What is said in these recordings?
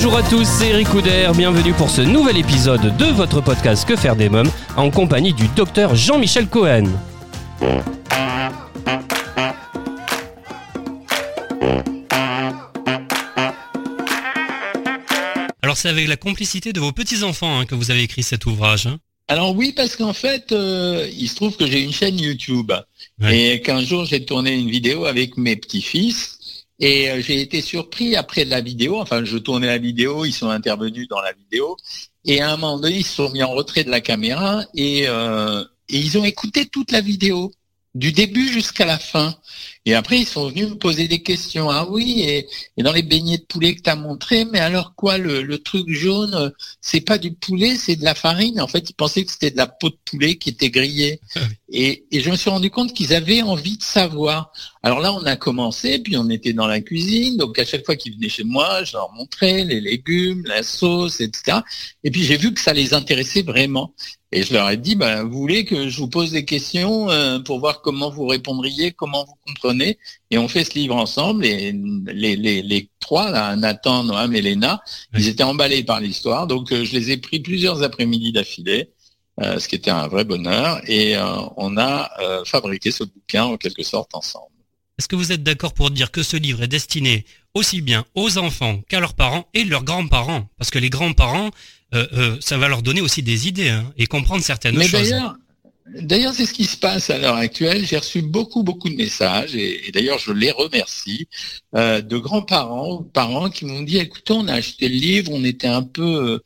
Bonjour à tous, c'est Eric Couder, bienvenue pour ce nouvel épisode de votre podcast Que faire des mômes en compagnie du docteur Jean-Michel Cohen. Alors c'est avec la complicité de vos petits-enfants hein, que vous avez écrit cet ouvrage. hein. Alors oui, parce qu'en fait, euh, il se trouve que j'ai une chaîne YouTube Ouais. et qu'un jour j'ai tourné une vidéo avec mes petits-fils et euh, j'ai été surpris après la vidéo. Enfin, je tournais la vidéo, ils sont intervenus dans la vidéo et à un moment donné, ils se sont mis en retrait de la caméra et, euh, et ils ont écouté toute la vidéo du début jusqu'à la fin. Et après, ils sont venus me poser des questions. Ah oui, et, et dans les beignets de poulet que tu as montré, mais alors quoi, le, le truc jaune, euh, c'est pas du poulet, c'est de la farine. En fait, ils pensaient que c'était de la peau de poulet qui était grillée. Ah oui. Et, et je me suis rendu compte qu'ils avaient envie de savoir. Alors là, on a commencé, puis on était dans la cuisine. Donc à chaque fois qu'ils venaient chez moi, je leur montrais les légumes, la sauce, etc. Et puis j'ai vu que ça les intéressait vraiment. Et je leur ai dit, ben, vous voulez que je vous pose des questions euh, pour voir comment vous répondriez, comment vous comprenez. Et on fait ce livre ensemble. Et les, les, les trois, là, Nathan, Noam et Léna, Oui. ils étaient emballés par l'histoire. Donc euh, je les ai pris plusieurs après-midi d'affilée, euh, ce qui était un vrai bonheur. Et euh, on a fabriqué ce bouquin en quelque sorte ensemble. Est-ce que vous êtes d'accord pour dire que ce livre est destiné aussi bien aux enfants qu'à leurs parents et leurs grands-parents? Parce que les grands-parents, ça va leur donner aussi des idées hein, et comprendre certaines Mais choses. D'ailleurs, c'est ce qui se passe à l'heure actuelle. J'ai reçu beaucoup, beaucoup de messages, et, d'ailleurs, je les remercie, euh, de grands-parents parents qui m'ont dit, écoutez, on a acheté le livre, on était un peu, euh,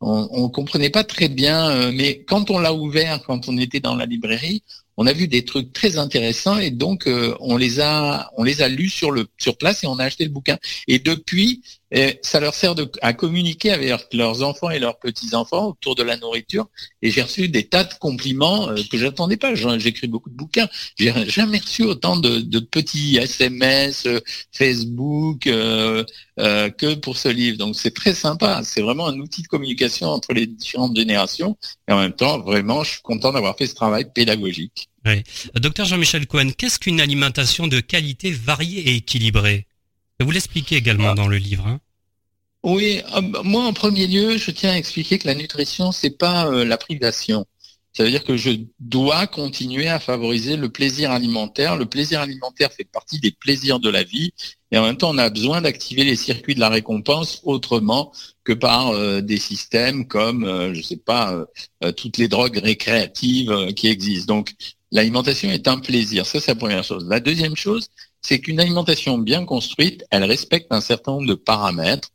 on, on comprenait pas très bien, euh, mais quand on l'a ouvert, quand on était dans la librairie, on a vu des trucs très intéressants et donc euh, on les a, on les a lus sur le sur place et on a acheté le bouquin. Et depuis, euh, ça leur sert à communiquer avec leurs enfants et leurs petits enfants autour de la nourriture et j'ai reçu des tas de compliments euh, que j'attendais pas. J'écris beaucoup de bouquins. J'ai jamais reçu autant de, petits SMS, Facebook que pour ce livre. Donc c'est très sympa. C'est vraiment un outil de communication entre les différentes générations. Et en même temps, vraiment, je suis content d'avoir fait ce travail pédagogique. Euh, Docteur Jean-Michel Cohen, qu'est-ce qu'une alimentation de qualité variée et équilibrée? Vous l'expliquez également Ah. dans le livre. hein. Oui, euh, moi en premier lieu, je tiens à expliquer que la nutrition, c'est pas euh, la privation. Ça veut dire que je dois continuer à favoriser le plaisir alimentaire. Le plaisir alimentaire fait partie des plaisirs de la vie et en même temps, on a besoin d'activer les circuits de la récompense autrement que par euh, des systèmes comme, euh, je sais pas, euh, toutes les drogues récréatives qui existent. Donc, l'alimentation est un plaisir. Ça, c'est la première chose. La deuxième chose, c'est qu'une alimentation bien construite, elle respecte un certain nombre de paramètres.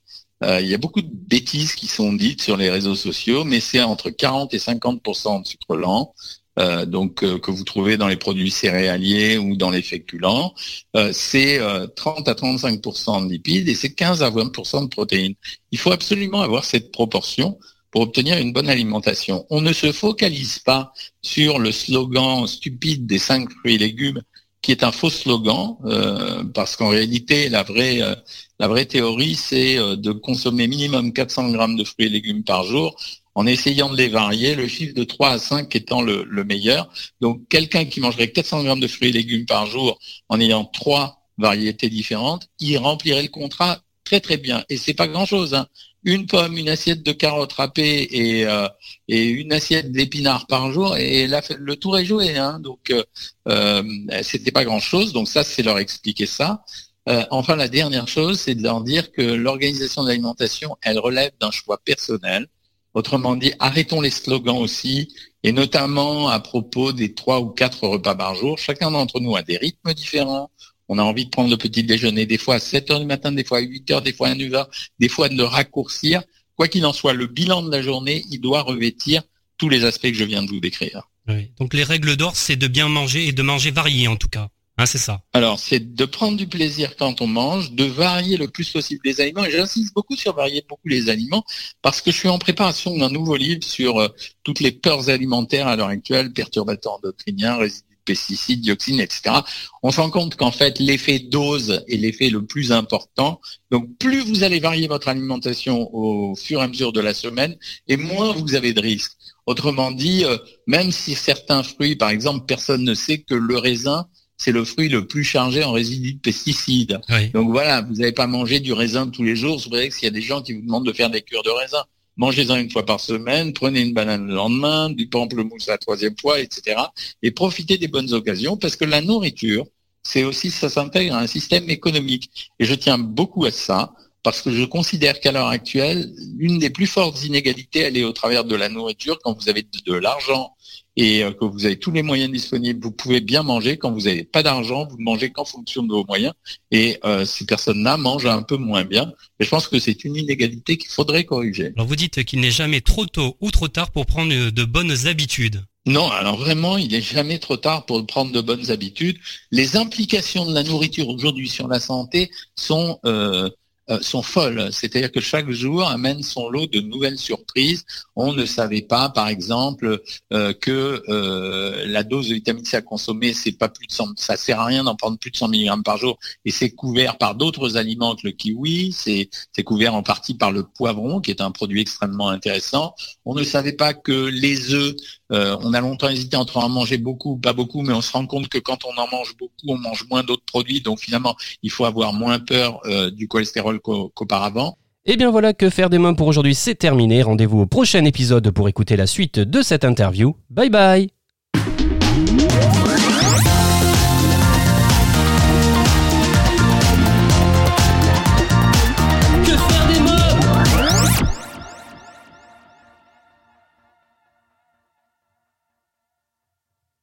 Euh, il y a beaucoup de bêtises qui sont dites sur les réseaux sociaux, mais c'est entre 40 et 50% de sucre lent, euh, donc euh, que vous trouvez dans les produits céréaliers ou dans les féculents. Euh, c'est euh, 30 à 35% de lipides et c'est 15 à 20% de protéines. Il faut absolument avoir cette proportion pour obtenir une bonne alimentation. On ne se focalise pas sur le slogan stupide des cinq fruits et légumes, qui est un faux slogan, euh, parce qu'en réalité, la vraie euh, la vraie théorie, c'est euh, de consommer minimum 400 grammes de fruits et légumes par jour en essayant de les varier, le chiffre de 3 à 5 étant le, le meilleur. Donc, quelqu'un qui mangerait 400 grammes de fruits et légumes par jour en ayant trois variétés différentes, il remplirait le contrat très très bien. Et c'est pas grand-chose. Hein. Une pomme, une assiette de carottes râpées et, euh, et une assiette d'épinards par jour, et là, le tour est joué. Hein. Donc, euh, euh, c'était pas grand-chose. Donc ça, c'est leur expliquer ça. Euh, enfin, la dernière chose, c'est de leur dire que l'organisation de l'alimentation, elle relève d'un choix personnel. Autrement dit, arrêtons les slogans aussi, et notamment à propos des trois ou quatre repas par jour. Chacun d'entre nous a des rythmes différents. On a envie de prendre le petit déjeuner des fois à 7 heures du matin, des fois à 8 heures, des fois à 9 heures, des fois de le raccourcir. Quoi qu'il en soit, le bilan de la journée, il doit revêtir tous les aspects que je viens de vous décrire. Oui. Donc les règles d'or, c'est de bien manger et de manger varié en tout cas. Hein, c'est ça. Alors, c'est de prendre du plaisir quand on mange, de varier le plus possible les aliments. Et j'insiste beaucoup sur varier beaucoup les aliments parce que je suis en préparation d'un nouveau livre sur euh, toutes les peurs alimentaires à l'heure actuelle, perturbateurs endocriniens, résidus pesticides, dioxines, etc. On se rend compte qu'en fait, l'effet dose est l'effet le plus important. Donc, plus vous allez varier votre alimentation au fur et à mesure de la semaine, et moins vous avez de risques. Autrement dit, euh, même si certains fruits, par exemple, personne ne sait que le raisin c'est le fruit le plus chargé en résidus de pesticides. Donc voilà, vous n'avez pas mangé du raisin tous les jours. C'est vrai que s'il y a des gens qui vous demandent de faire des cures de raisin, mangez-en une fois par semaine, prenez une banane le lendemain, du pamplemousse la troisième fois, etc. Et profitez des bonnes occasions parce que la nourriture, c'est aussi, ça s'intègre à un système économique. Et je tiens beaucoup à ça parce que je considère qu'à l'heure actuelle, une des plus fortes inégalités, elle est au travers de la nourriture. Quand vous avez de l'argent et euh, que vous avez tous les moyens disponibles, vous pouvez bien manger. Quand vous n'avez pas d'argent, vous ne mangez qu'en fonction de vos moyens. Et euh, ces personnes-là mangent un peu moins bien. Et je pense que c'est une inégalité qu'il faudrait corriger. Alors vous dites qu'il n'est jamais trop tôt ou trop tard pour prendre de bonnes habitudes. Non, alors vraiment, il n'est jamais trop tard pour prendre de bonnes habitudes. Les implications de la nourriture aujourd'hui sur la santé sont euh, euh, sont folles. C'est-à-dire que chaque jour amène son lot de nouvelles surprises. On ne savait pas, par exemple, euh, que euh, la dose de vitamine C à consommer, c'est pas plus de 100, ça sert à rien d'en prendre plus de 100 mg par jour, et c'est couvert par d'autres aliments que le kiwi. C'est couvert en partie par le poivron, qui est un produit extrêmement intéressant. On ne savait pas que les œufs euh, on a longtemps hésité entre en manger beaucoup ou pas beaucoup, mais on se rend compte que quand on en mange beaucoup, on mange moins d'autres produits. Donc finalement, il faut avoir moins peur euh, du cholestérol qu'auparavant. Et bien voilà que faire des mains pour aujourd'hui, c'est terminé. Rendez-vous au prochain épisode pour écouter la suite de cette interview. Bye bye